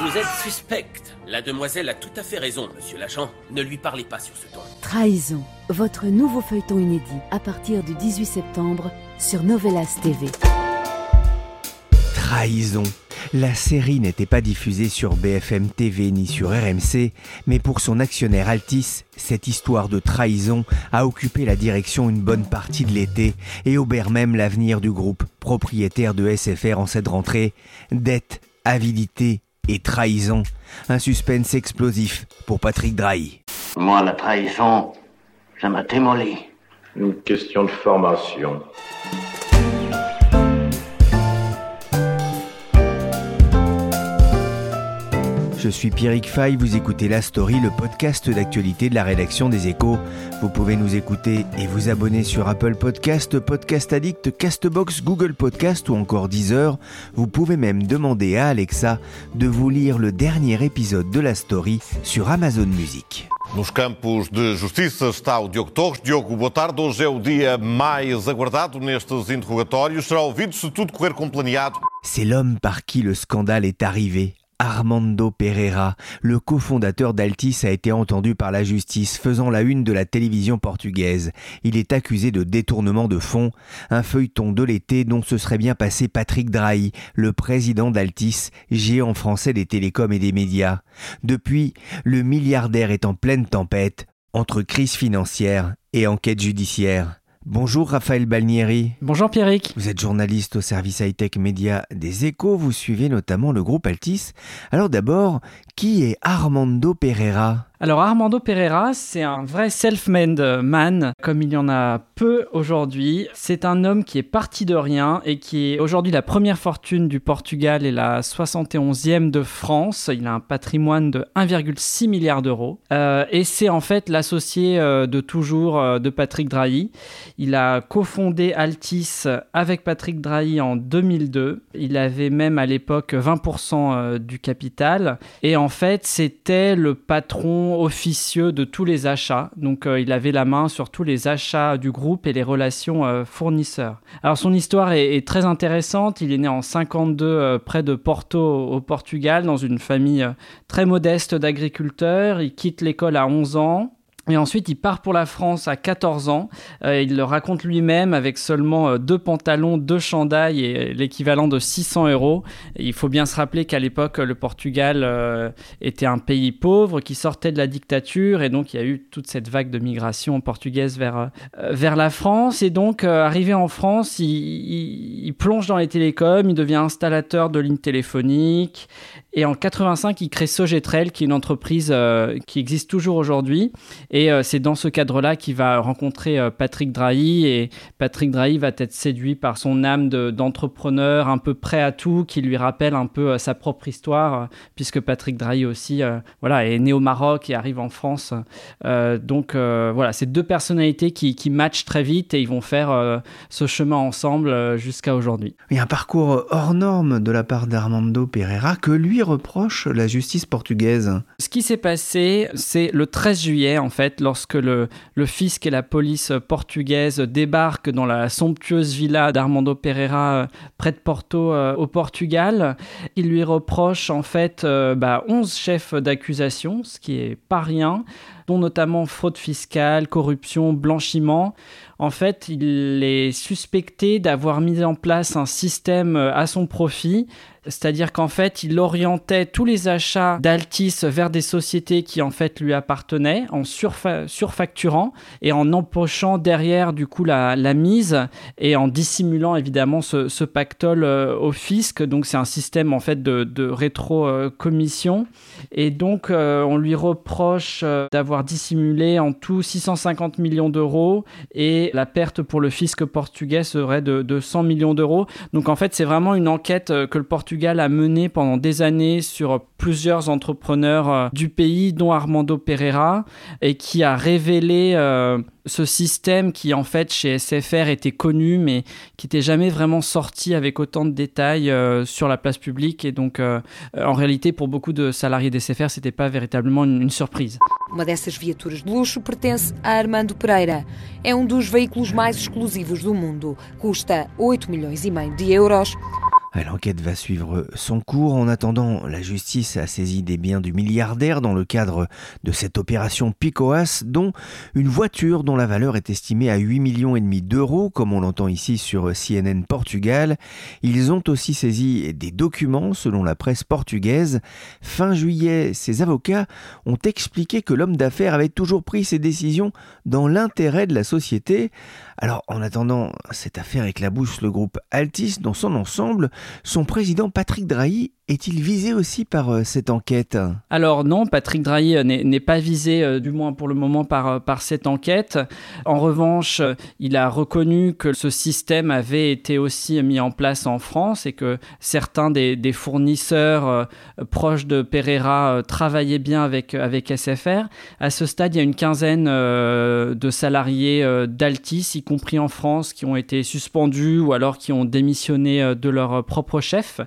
Vous êtes suspecte. La demoiselle a tout à fait raison, monsieur l'agent. Ne lui parlez pas sur ce ton. Trahison, votre nouveau feuilleton inédit à partir du 18 septembre sur Novelas TV. Trahison. La série n'était pas diffusée sur BFM TV ni sur RMC, mais pour son actionnaire Altis, cette histoire de trahison a occupé la direction une bonne partie de l'été et obère même l'avenir du groupe, propriétaire de SFR en cette rentrée. Dette, avidité et trahison. Un suspense explosif pour Patrick Drahi. Moi, la trahison, ça m'a démoli. Une question de formation. Je suis Pierrick Fay, vous écoutez La Story, le podcast d'actualité de la rédaction des Échos. Vous pouvez nous écouter et vous abonner sur Apple Podcast, Podcast Addict, Castbox, Google Podcast ou encore Deezer. Vous pouvez même demander à Alexa de vous lire le dernier épisode de La Story sur Amazon Music. Nos campos de justiça está o Diogo Torres. Diogo, boa tarde. Hoje é o dia mais aguardado nestes interrogatórios. Será ouvido se tudo correr como planeado? C'est l'homme par qui le scandale est arrivé. Armando Pereira, le cofondateur d'Altis, a été entendu par la justice, faisant la une de la télévision portugaise. Il est accusé de détournement de fonds, un feuilleton de l'été dont se serait bien passé Patrick Drahi, le président d'Altis, géant français des télécoms et des médias. Depuis, le milliardaire est en pleine tempête, entre crise financière et enquête judiciaire. Bonjour Raphaël Balnieri. Bonjour Pierrick. Vous êtes journaliste au service high-tech média des échos, vous suivez notamment le groupe Altis. Alors d'abord, qui est Armando Pereira? Alors Armando Pereira, c'est un vrai self-made man, comme il y en a peu aujourd'hui. C'est un homme qui est parti de rien et qui est aujourd'hui la première fortune du Portugal et la 71e de France. Il a un patrimoine de 1,6 milliard d'euros. Euh, et c'est en fait l'associé euh, de toujours euh, de Patrick Drahi. Il a cofondé Altis avec Patrick Drahi en 2002. Il avait même à l'époque 20% du capital. Et en fait, c'était le patron officieux de tous les achats. Donc euh, il avait la main sur tous les achats du groupe et les relations euh, fournisseurs. Alors son histoire est, très intéressante. Il est né en 52 euh, près de Porto au Portugal dans une famille très modeste d'agriculteurs. Il quitte l'école à 11 ans. Et ensuite, il part pour la France à 14 ans. Euh, il le raconte lui-même avec seulement euh, deux pantalons, deux chandails et l'équivalent de 600 euros. il faut bien se rappeler qu'à l'époque, le Portugal euh, était un pays pauvre qui sortait de la dictature et donc il y a eu toute cette vague de migration portugaise vers, vers la France. Et donc, arrivé en France, il, plonge dans les télécoms, il devient installateur de lignes téléphoniques. Et en 85, il crée Sogetrel, qui est une entreprise qui existe toujours aujourd'hui. Euh, c'est dans ce cadre-là qu'il va rencontrer euh, Patrick Drahi. Et Patrick Drahi va être séduit par son âme d'entrepreneur, un peu prêt à tout, qui lui rappelle un peu euh, sa propre histoire, puisque Patrick Drahi aussi voilà, est né au Maroc et arrive en France. donc voilà, c'est deux personnalités qui, qui, matchent très vite et ils vont faire ce chemin ensemble jusqu'à aujourd'hui. Il y a un parcours hors norme de la part d'Armando Pereira que lui reproche la justice portugaise. Ce qui s'est passé, c'est le 13 juillet, en fait lorsque le, fisc et la police portugaise débarquent dans la somptueuse villa d'Armando Pereira euh, près de Porto euh, au Portugal. Ils lui reprochent en fait 11 euh, bah, chefs d'accusation, ce qui est pas rien. dont notamment fraude fiscale, corruption, blanchiment. En fait, il est suspecté d'avoir mis en place un système à son profit c'est-à-dire qu'en fait, il orientait tous les achats d'Altis vers des sociétés qui en fait lui appartenaient en surfacturant et en empochant derrière du coup la, mise et en dissimulant évidemment ce, pactole euh, au fisc. Donc c'est un système en fait de, rétro-commission. Et donc euh, on lui reproche euh, d'avoir dissimulé en tout 650 millions d'euros et la perte pour le fisc portugais serait de, de 100 millions d'euros. Donc en fait c'est vraiment une enquête que le Portugal a mené pendant des années sur plusieurs entrepreneurs euh, du pays, dont Armando Pereira, et qui a révélé euh, ce système qui en fait chez SFR était connu mais qui n'était jamais vraiment sorti avec autant de détails euh, sur la place publique et donc en réalité pour beaucoup de salariés d'SFR c'était pas véritablement une, une surprise. Uma dessas viaturas de luxo pertence a Armando Pereira. É um dos veículos mais exclusivos do mundo. Custa 8 milhões e meio de euros. L'enquête va suivre son cours. En attendant, la justice a saisi des biens du milliardaire dans le cadre de cette opération PICOAS, dont une voiture dont la valeur est estimée à 8 millions et demi d'euros, comme on l'entend ici sur CNN Portugal. Ils ont aussi saisi des documents selon la presse portugaise. Fin juillet, ses avocats ont expliqué que l'homme d'affaires avait toujours pris ses décisions dans l'intérêt de la société. Alors, en attendant, cette affaire éclabousse le groupe Altis dans son ensemble. Son président Patrick Drahi est-il visé aussi par euh, cette enquête? Alors non, Patrick Drahi euh, n'est pas visé, euh, du moins pour le moment, par, par cette enquête. En revanche, il a reconnu que ce système avait été aussi mis en place en France et que certains des, fournisseurs proches de Pereira travaillaient bien avec, avec SFR. À ce stade, il y a une quinzaine de salariés d'Altis, y compris en France, qui ont été suspendus ou alors qui ont démissionné de leur propre chef.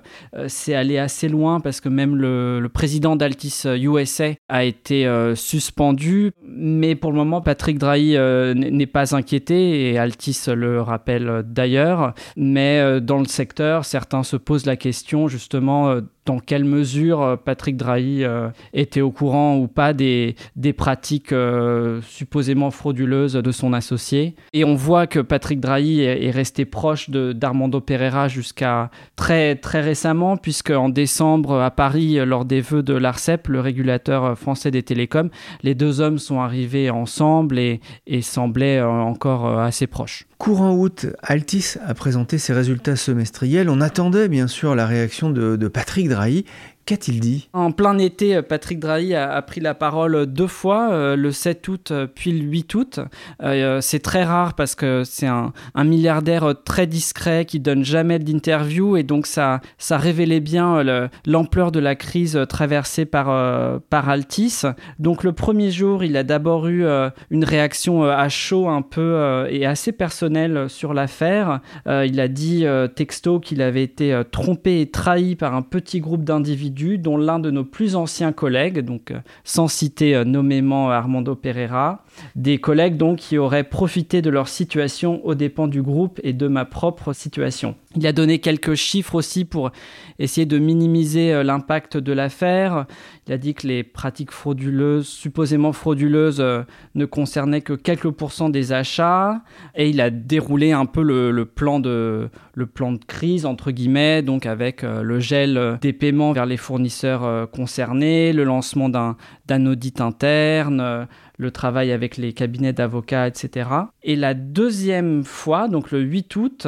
C'est allé assez loin parce que même le, président d'Altis USA euh, a été euh, suspendu. Mais pour le moment, Patrick Drahi euh, n'est pas inquiété et Altis le rappelle d'ailleurs. Mais dans le secteur, certains se posent la question justement dans quelle mesure euh, Patrick Drahi euh, était au courant ou pas des, pratiques euh, supposément frauduleuses de son associé. Et on voit que Patrick Drahi est, resté proche d'Armando Pereira jusqu'à très, très récemment, puisque en décembre à Paris, lors des vœux de l'ARCEP, le régulateur français des télécoms, les deux hommes sont arrivés ensemble et, et semblaient encore assez proches. Courant août, Altis a présenté ses résultats semestriels. On attendait bien sûr la réaction de, de Patrick Drahi Qu'a-t-il dit? En plein été, Patrick Drahi a, pris la parole deux fois, euh, le 7 août euh, puis le 8 août. Euh, c'est très rare parce que c'est un, milliardaire très discret qui donne jamais d'interview et donc ça, révélait bien l'ampleur de la crise traversée par, par Altis. Donc le premier jour, il a d'abord eu une réaction à chaud un peu et assez personnelle sur l'affaire. il a dit texto qu'il avait été trompé et trahi par un petit groupe d'individus dont l'un de nos plus anciens collègues, donc euh, sans citer euh, nommément Armando Pereira, des collègues donc qui auraient profité de leur situation aux dépens du groupe et de ma propre situation. Il a donné quelques chiffres aussi pour essayer de minimiser euh, l'impact de l'affaire. Il a dit que les pratiques frauduleuses, supposément frauduleuses, euh, ne concernaient que quelques pourcents des achats. Et il a déroulé un peu le, plan, de, crise, entre guillemets, donc avec euh, le gel des paiements vers les fournisseurs concernés, le lancement d'un audit interne, le travail avec les cabinets d'avocats, etc. Et la deuxième fois, donc le 8 août,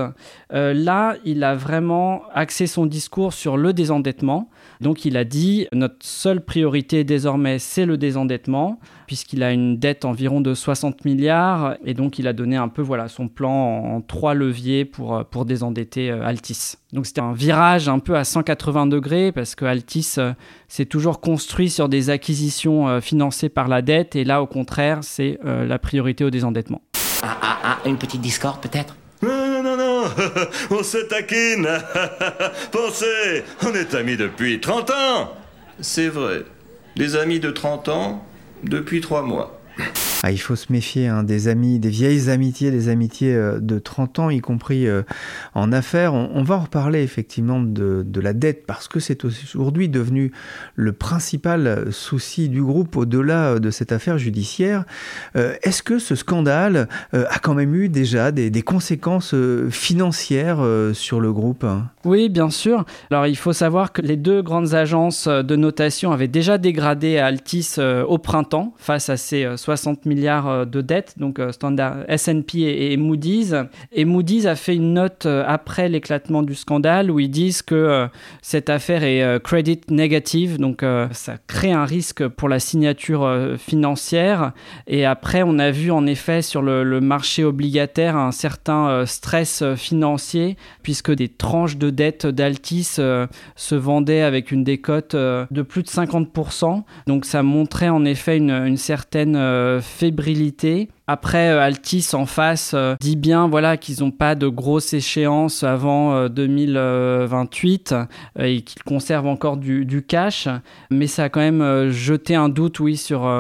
euh, là, il a vraiment axé son discours sur le désendettement. Donc il a dit, notre seule priorité désormais, c'est le désendettement, puisqu'il a une dette environ de 60 milliards, et donc il a donné un peu voilà, son plan en, trois leviers pour, euh, pour désendetter euh, Altis. Donc c'était un virage un peu à 180 degrés, parce que Altis s'est toujours construit sur des acquisitions financées par la dette, et là au contraire, c'est la priorité au désendettement. Ah, ah, ah, une petite discorde peut-être? Non, non, non, on se taquine. Pensez, on est amis depuis 30 ans. C'est vrai, des amis de 30 ans depuis 3 mois. Ah, il faut se méfier hein, des amis, des vieilles amitiés, des amitiés euh, de 30 ans, y compris euh, en affaires. On, va en reparler effectivement de, la dette parce que c'est aujourd'hui devenu le principal souci du groupe au-delà de cette affaire judiciaire. Euh, est-ce que ce scandale a quand même eu déjà des, des conséquences financières sur le groupe Oui, bien sûr. Alors il faut savoir que les deux grandes agences de notation avaient déjà dégradé Altis au printemps face à ces 60 milliards euh, de dettes, donc euh, standard S&P et, Moody's. Et Moody's a fait une note euh, après l'éclatement du scandale où ils disent que cette affaire est credit negative, donc ça crée un risque pour la signature financière. Et après, on a vu en effet sur le, marché obligataire un certain stress financier puisque des tranches de dettes d'Altis se vendaient avec une décote de plus de 50%. Donc ça montrait en effet une, une certaine fébrilité après, euh, Altis en face euh, dit bien voilà qu'ils n'ont pas de grosse échéance avant 2028 euh, et qu'ils conservent encore du, cash, mais ça a quand même jeté un doute, oui, sur,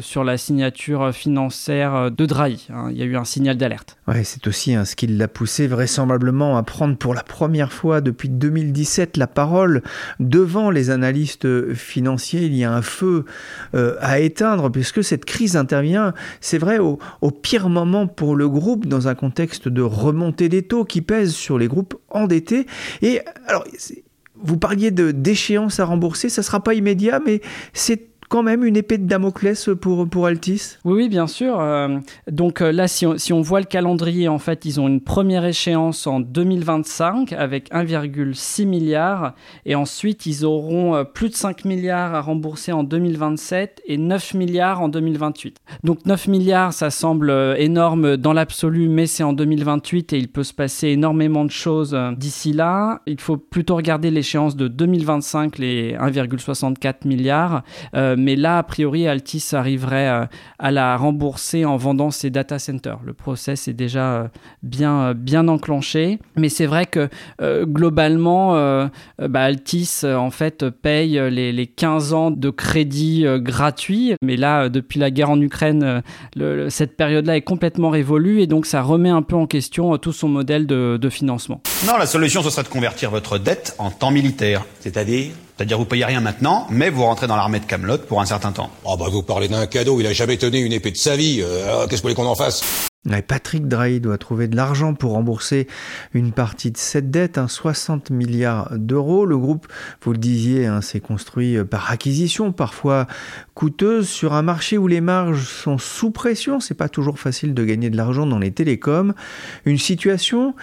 sur la signature financière de Drahi. Hein. Il y a eu un signal d'alerte. Ouais, c'est aussi hein, ce qui l'a poussé vraisemblablement à prendre pour la première fois depuis 2017 la parole devant les analystes financiers. Il y a un feu à éteindre puisque cette crise intervient, c'est vrai, au, au pire moment pour le groupe dans un contexte de remontée des taux qui pèse sur les groupes endettés. Et alors, vous parliez de d'échéance à rembourser, ça ne sera pas immédiat, mais c'est quand même une épée de Damoclès pour, pour Altis? Oui, oui, bien sûr. Euh, donc euh, là, si on, si on, voit le calendrier, en fait, ils ont une première échéance en 2025 avec 1,6 milliard et ensuite ils auront euh, plus de 5 milliards à rembourser en 2027 et 9 milliards en 2028. Donc 9 milliards, ça semble énorme dans l'absolu, mais c'est en 2028 et il peut se passer énormément de choses d'ici là. Il faut plutôt regarder l'échéance de 2025, les 1,64 milliards mais là, a priori, Altis arriverait euh, à la rembourser en vendant ses data centers. Le process est déjà euh, bien, euh, bien enclenché, mais c'est vrai que globalement, bah, Altis en fait paye les, 15 ans de crédit gratuit, mais là, depuis la guerre en Ukraine, cette période-là est complètement révolue et donc ça remet un peu en question tout son modèle de, de financement. Non, la solution, ce serait de convertir votre dette en temps militaire. C'est-à-dire c'est-à-dire vous payez rien maintenant, mais vous rentrez dans l'armée de Camelot pour un certain temps. Oh bah vous parlez d'un cadeau, il a jamais tenu une épée de sa vie. Euh, qu'est-ce que vous voulez qu'on en fasse? Patrick Drahi doit trouver de l'argent pour rembourser une partie de cette dette, 60 milliards d'euros. Le groupe, vous le disiez, hein, s'est construit par acquisition, parfois coûteuse, sur un marché où les marges sont sous pression. C'est pas toujours facile de gagner de l'argent dans les télécoms. Une situation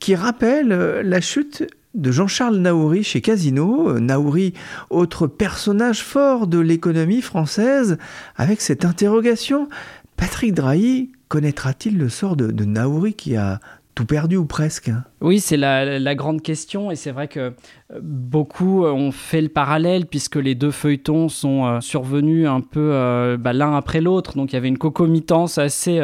qui rappelle euh, la chute de Jean-Charles Naouri chez Casino. Naouri, autre personnage fort de l'économie française, avec cette interrogation. Patrick Drahi connaîtra-t-il le sort de, de Naouri qui a tout perdu ou presque hein? Oui, c'est la, grande question et c'est vrai que Beaucoup euh, ont fait le parallèle puisque les deux feuilletons sont euh, survenus un peu euh, bah, l'un après l'autre. Donc il y avait une concomitance assez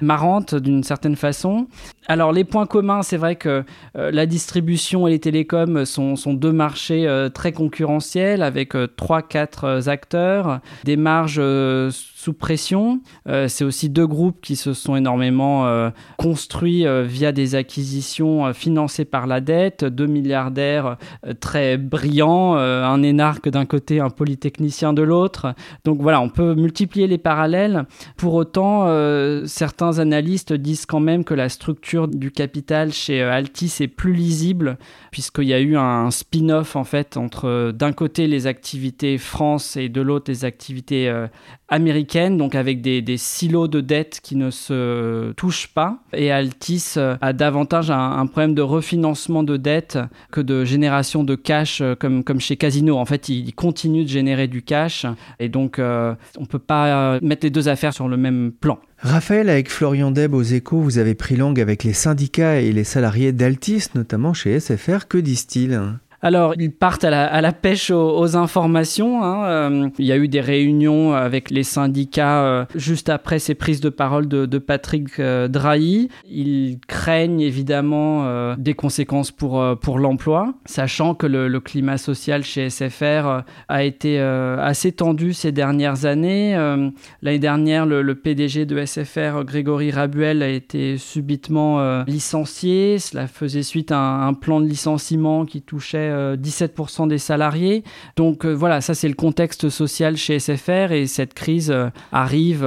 marrante d'une certaine façon. Alors les points communs, c'est vrai que la distribution et les télécoms sont, sont deux marchés très concurrentiels avec 3-4 acteurs, des marges sous pression. c'est aussi deux groupes qui se sont énormément construits via des acquisitions financées par la dette, deux milliardaires très brillant, euh, un énarque d'un côté, un polytechnicien de l'autre. Donc voilà, on peut multiplier les parallèles. Pour autant, euh, certains analystes disent quand même que la structure du capital chez euh, Altis est plus lisible, puisqu'il y a eu un spin-off en fait entre d'un côté les activités France et de l'autre les activités américaines, donc avec des, silos de dettes qui ne se touchent pas. Et Altis a davantage un, problème de refinancement de dettes que de génération de cash euh, comme, comme chez Casino. En fait, il, continue de générer du cash et donc euh, on ne peut pas euh, mettre les deux affaires sur le même plan. Raphaël, avec Florian Deb aux échos, vous avez pris langue avec les syndicats et les salariés d'Altis, notamment chez SFR. Que disent-ils? Alors, ils partent à la, pêche aux, informations. Hein. Euh, il y a eu des réunions avec les syndicats euh, juste après ces prises de parole de, Patrick euh, Drahi. Ils craignent évidemment des conséquences pour, pour l'emploi, sachant que le, climat social chez SFR a été assez tendu ces dernières années. L'année dernière, le, PDG de SFR, Grégory Rabuel, a été subitement licencié. Cela faisait suite à un plan de licenciement qui touchait 17% euh, des salariés. Donc euh, voilà, ça c'est le contexte social chez SFR et cette crise euh, arrive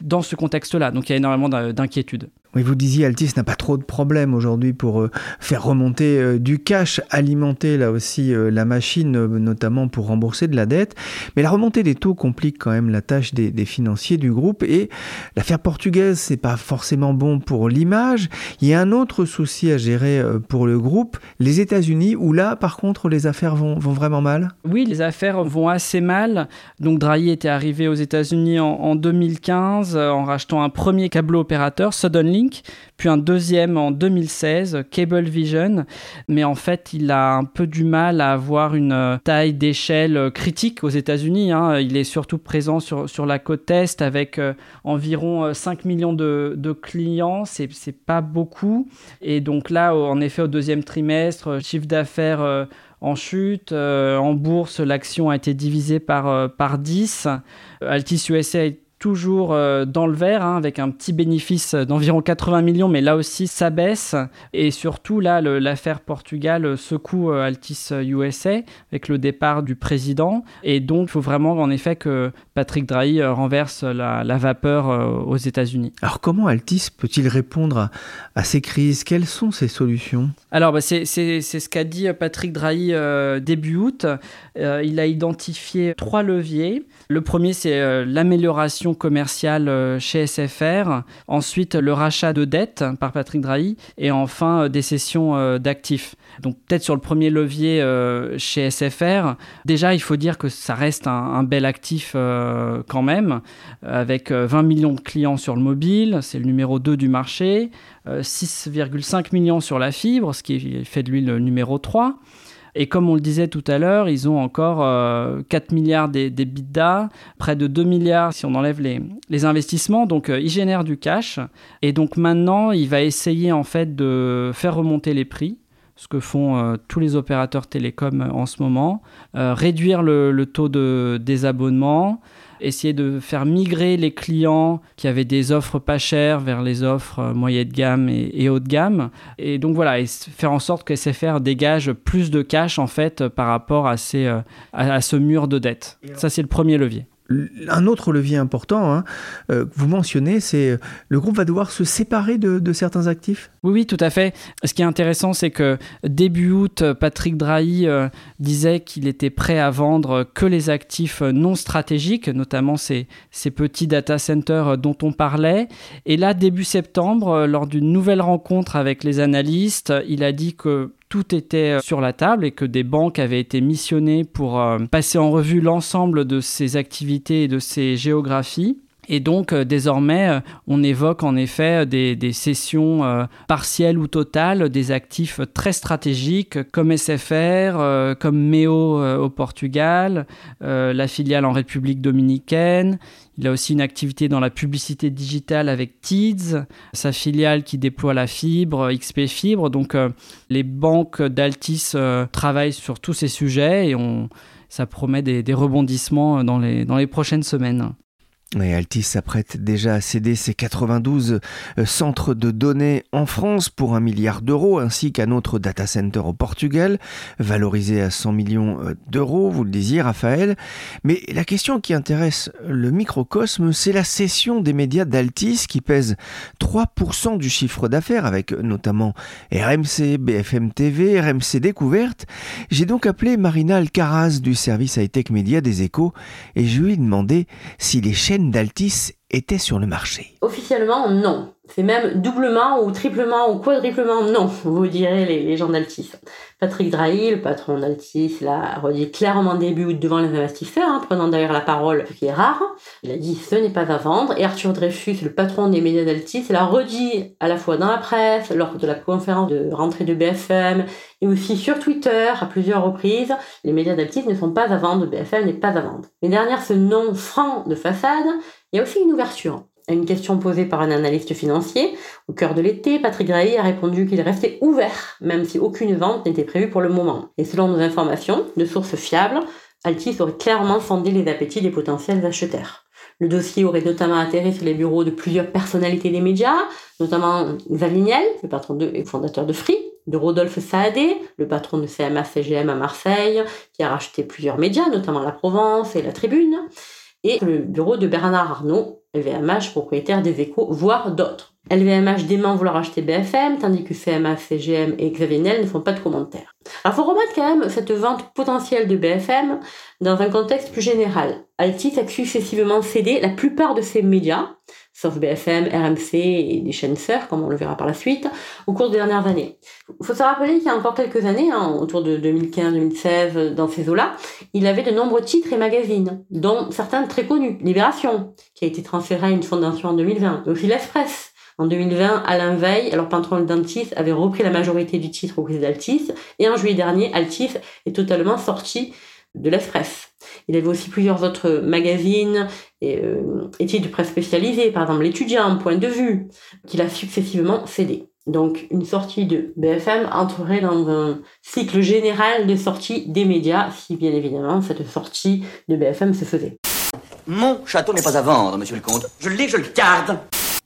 dans ce contexte-là. Donc il y a énormément d'inquiétudes. Oui, vous disiez, Altis n'a pas trop de problèmes aujourd'hui pour euh, faire remonter euh, du cash, alimenter là aussi euh, la machine, notamment pour rembourser de la dette. Mais la remontée des taux complique quand même la tâche des, financiers du groupe. Et l'affaire portugaise, c'est pas forcément bon pour l'image. Il y a un autre souci à gérer pour le groupe, les États-Unis, où là, par contre, les affaires vont, vraiment mal. Oui, les affaires vont assez mal. Donc Drahi était arrivé aux États-Unis en, en 2015 en rachetant un premier câble opérateur, Suddenly puis un deuxième en 2016, Cablevision. Mais en fait, il a un peu du mal à avoir une euh, taille d'échelle euh, critique aux États-Unis. Hein. Il est surtout présent sur, sur la côte Est avec euh, environ 5 millions de, de clients. C'est pas beaucoup. Et donc là, en effet, au deuxième trimestre, chiffre d'affaires en chute. en bourse, l'action a été divisée par, par 10. Altis USA toujours euh, dans le vert, hein, avec un petit bénéfice d'environ 80 millions, mais là aussi ça baisse. Et surtout, là, l'affaire Portugal secoue euh, Altis USA avec le départ du président. Et donc, il faut vraiment en effet que Patrick Drahi euh, renverse la, vapeur aux États-Unis. Alors, comment Altis peut-il répondre à, ces crises? Quelles sont ses solutions? Alors, bah, c'est ce qu'a dit Patrick Drahi début août. il a identifié trois leviers. Le premier, c'est l'amélioration commerciale euh, chez SFR, ensuite le rachat de dettes par Patrick Drahi. Et enfin euh, des cessions euh, d'actifs. Donc peut-être sur le premier levier chez SFR, déjà il faut dire que ça reste un, bel actif quand même, avec 20 millions de clients sur le mobile, c'est le numéro 2 du marché, 6,5 millions sur la fibre, ce qui fait de lui le numéro 3. Et comme on le disait tout à l'heure, ils ont encore 4 euh, milliards des, près de 2 milliards si on enlève les, investissements. Donc euh, ils génèrent du cash. Et donc maintenant, il va essayer en fait de faire remonter les prix ce que font euh, tous les opérateurs télécoms en ce moment, réduire le, le, taux de désabonnement, essayer de faire migrer les clients qui avaient des offres pas chères vers les offres euh, moyennes de gamme et, haut de gamme. Et donc voilà, et faire en sorte que SFR dégage plus de cash en fait par rapport à, ces, euh, à ce mur de dette. Ça, c'est le premier levier. Un autre levier important hein, euh, que vous mentionnez, c'est euh, le groupe va devoir se séparer de, certains actifs? Oui, oui, tout à fait. Ce qui est intéressant, c'est que début août, Patrick Drahi euh, disait qu'il était prêt à vendre que les actifs non stratégiques, notamment ces, ces petits data centers dont on parlait. Et là, début septembre, lors d'une nouvelle rencontre avec les analystes, il a dit que tout était euh, sur la table et que des banques avaient été missionnées pour euh, passer en revue l'ensemble de ces activités et de ces géographies. Et donc, euh, désormais, on évoque en effet des, des cessions partielles ou totales des actifs très stratégiques comme SFR, comme MEO au Portugal, la filiale en République dominicaine. Il a aussi une activité dans la publicité digitale avec Tids, sa filiale qui déploie la fibre, XP Fibre. Donc euh, les banques d'Altis euh, travaillent sur tous ces sujets et ça promet des, rebondissements dans les prochaines semaines. Et Altis s'apprête déjà à céder ses 92 euh, centres de données en France pour un milliard d'euros, ainsi qu'un autre data center au Portugal, valorisé à 100 millions euh, d'euros, vous le disiez Raphaël. Mais la question qui intéresse le microcosme, c'est la cession des médias d'Altis qui pèse 3% du chiffre d'affaires, avec notamment RMC, BFM TV, RMC Découverte. J'ai donc appelé Marina Alcaraz du service high-tech média des échos et je lui ai demandé si les chaînes d'Altis étaient sur le marché. Officiellement, non. C'est même doublement ou triplement ou quadruplement non, vous direz les, les gens d'Altis. Patrick Drahi, le patron d'Altis, l'a redit clairement début août devant les investisseurs, hein, prenant d'ailleurs la parole, ce qui est rare. Il a dit ce n'est pas à vendre. Et Arthur Dreyfus, le patron des médias d'Altis, l'a redit à la fois dans la presse, lors de la conférence de rentrée de BFM, et aussi sur Twitter à plusieurs reprises. Les médias d'Altis ne sont pas à vendre, BFM n'est pas à vendre. Mais derrière ce nom franc de façade, il y a aussi une ouverture. À une question posée par un analyste financier, au cœur de l'été, Patrick Drahi a répondu qu'il restait ouvert, même si aucune vente n'était prévue pour le moment. Et selon nos informations, de sources fiables, Altis aurait clairement sondé les appétits des potentiels acheteurs. Le dossier aurait notamment atterri sur les bureaux de plusieurs personnalités des médias, notamment Xavier le patron et fondateur de Free, de Rodolphe Saadé, le patron de CMA-CGM à Marseille, qui a racheté plusieurs médias, notamment La Provence et La Tribune, et le bureau de Bernard Arnault, LVMH, propriétaire des échos, voire d'autres. LVMH dément vouloir acheter BFM, tandis que CMA, CGM et Xavier Niel ne font pas de commentaires. Alors faut remettre quand même cette vente potentielle de BFM dans un contexte plus général. Altis a successivement cédé la plupart de ses médias, sauf BFM, RMC et des chaînes sœurs, comme on le verra par la suite, au cours des dernières années. Il faut se rappeler qu'il y a encore quelques années, hein, autour de 2015-2016, dans ces eaux-là, il avait de nombreux titres et magazines, dont certains très connus. Libération, qui a été transféré à une fondation en 2020, aussi l'Express, en 2020, Alain Veil, alors patron d'Altis, avait repris la majorité du titre au prix d'Altis. Et en juillet dernier, Altis est totalement sorti de l'Express. Il avait aussi plusieurs autres magazines et, euh, et titres de presse spécialisés, par exemple l'étudiant, point de vue, qu'il a successivement cédé. Donc une sortie de BFM entrerait dans un cycle général de sortie des médias, si bien évidemment cette sortie de BFM se faisait. Mon château n'est pas à vendre, monsieur le comte. Je l'ai, je le garde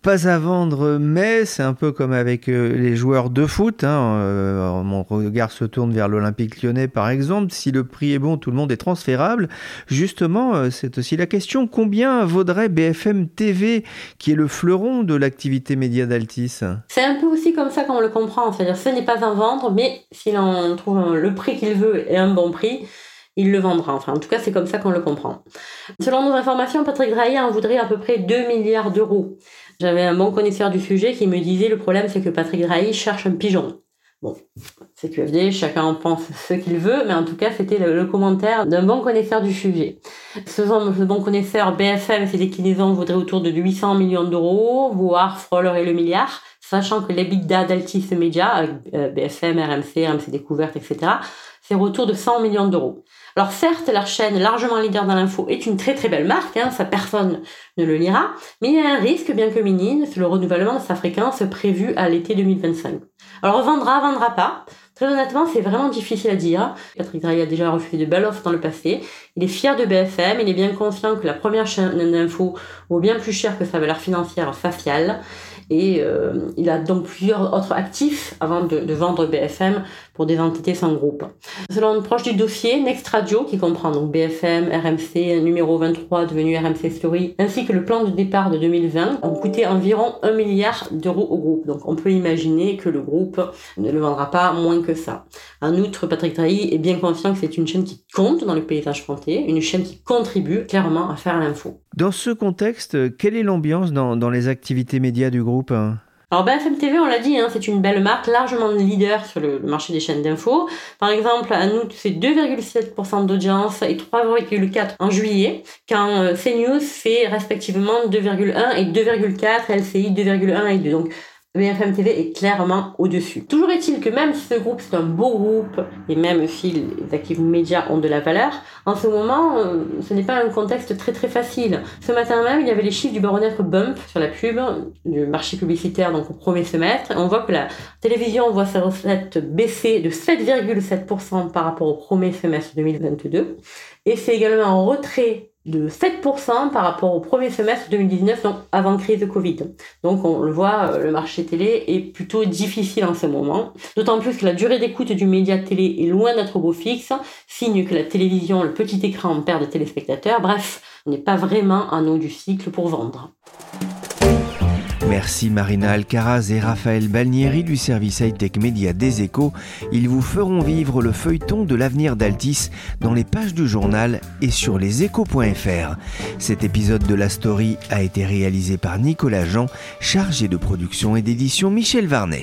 pas à vendre, mais c'est un peu comme avec euh, les joueurs de foot. Hein. Euh, mon regard se tourne vers l'Olympique lyonnais, par exemple. Si le prix est bon, tout le monde est transférable. Justement, euh, c'est aussi la question combien vaudrait BFM TV, qui est le fleuron de l'activité média d'Altis? C'est un peu aussi comme ça qu'on le comprend. C'est-à-dire, ce n'est pas à vendre, mais si l'on trouve le prix qu'il veut et un bon prix, il le vendra. Enfin, en tout cas, c'est comme ça qu'on le comprend. Selon nos informations, Patrick Drahi en voudrait à peu près 2 milliards d'euros. J'avais un bon connaisseur du sujet qui me disait le problème c'est que Patrick Drahi cherche un pigeon. Bon, c'est QFD, chacun en pense ce qu'il veut, mais en tout cas c'était le, commentaire d'un bon connaisseur du sujet. Ce, bon connaisseur BFM, ses déclinaisons vaudraient autour de 800 millions d'euros, voire frôlerait le milliard, sachant que l'EBITDA d'Altis Media, avec euh, BFM, RMC, RMC Découverte, etc., c'est autour de 100 millions d'euros. Alors certes, la chaîne largement leader dans l'info est une très très belle marque, hein, ça personne ne le lira, mais il y a un risque, bien que minime, c'est le renouvellement de sa fréquence prévu à l'été 2025. Alors vendra, vendra pas. Très honnêtement, c'est vraiment difficile à dire. Patrick Drahi a déjà refusé de belles offres dans le passé. Il est fier de BFM, il est bien conscient que la première chaîne d'info vaut bien plus cher que sa valeur financière faciale. Et euh, il a donc plusieurs autres actifs avant de, de, vendre BFM pour des entités sans groupe. Selon une proche du dossier, Next Radio, qui comprend donc BFM, RMC, numéro 23 devenu RMC Story, ainsi que le plan de départ de 2020, ont coûté environ 1 milliard d'euros au groupe. Donc on peut imaginer que le groupe ne le vendra pas moins que ça. En outre, Patrick Drahi est bien conscient que c'est une chaîne qui compte dans le paysage français, une chaîne qui contribue clairement à faire l'info. Dans ce contexte, quelle est l'ambiance dans, dans les activités médias du groupe alors BFM TV, on l'a dit, hein, c'est une belle marque, largement leader sur le marché des chaînes d'infos. Par exemple, à nous, c'est 2,7% d'audience et 3,4% en juillet, quand euh, CNews fait respectivement 2,1 et 2,4, LCI 2,1 et 2. Donc BFM TV est clairement au-dessus. Toujours est-il que même si ce groupe c'est un beau groupe, et même si les actifs médias ont de la valeur, en ce moment, ce n'est pas un contexte très très facile. Ce matin même, il y avait les chiffres du baromètre Bump sur la pub, du marché publicitaire donc au premier semestre. On voit que la télévision voit ses recettes baisser de 7,7% par rapport au premier semestre 2022. Et c'est également un retrait de 7% par rapport au premier semestre 2019, donc avant crise de Covid. Donc on le voit, euh, le marché télé est plutôt difficile en ce moment. D'autant plus que la durée d'écoute du média télé est loin d'être au fixe, signe que la télévision, le petit écran perd de téléspectateurs. Bref, on n'est pas vraiment en haut du cycle pour vendre. Merci Marina Alcaraz et Raphaël Balnieri du service high-tech média des échos. Ils vous feront vivre le feuilleton de l'avenir d'Altis dans les pages du journal et sur leséchos.fr. Cet épisode de la story a été réalisé par Nicolas Jean, chargé de production et d'édition Michel Varnet.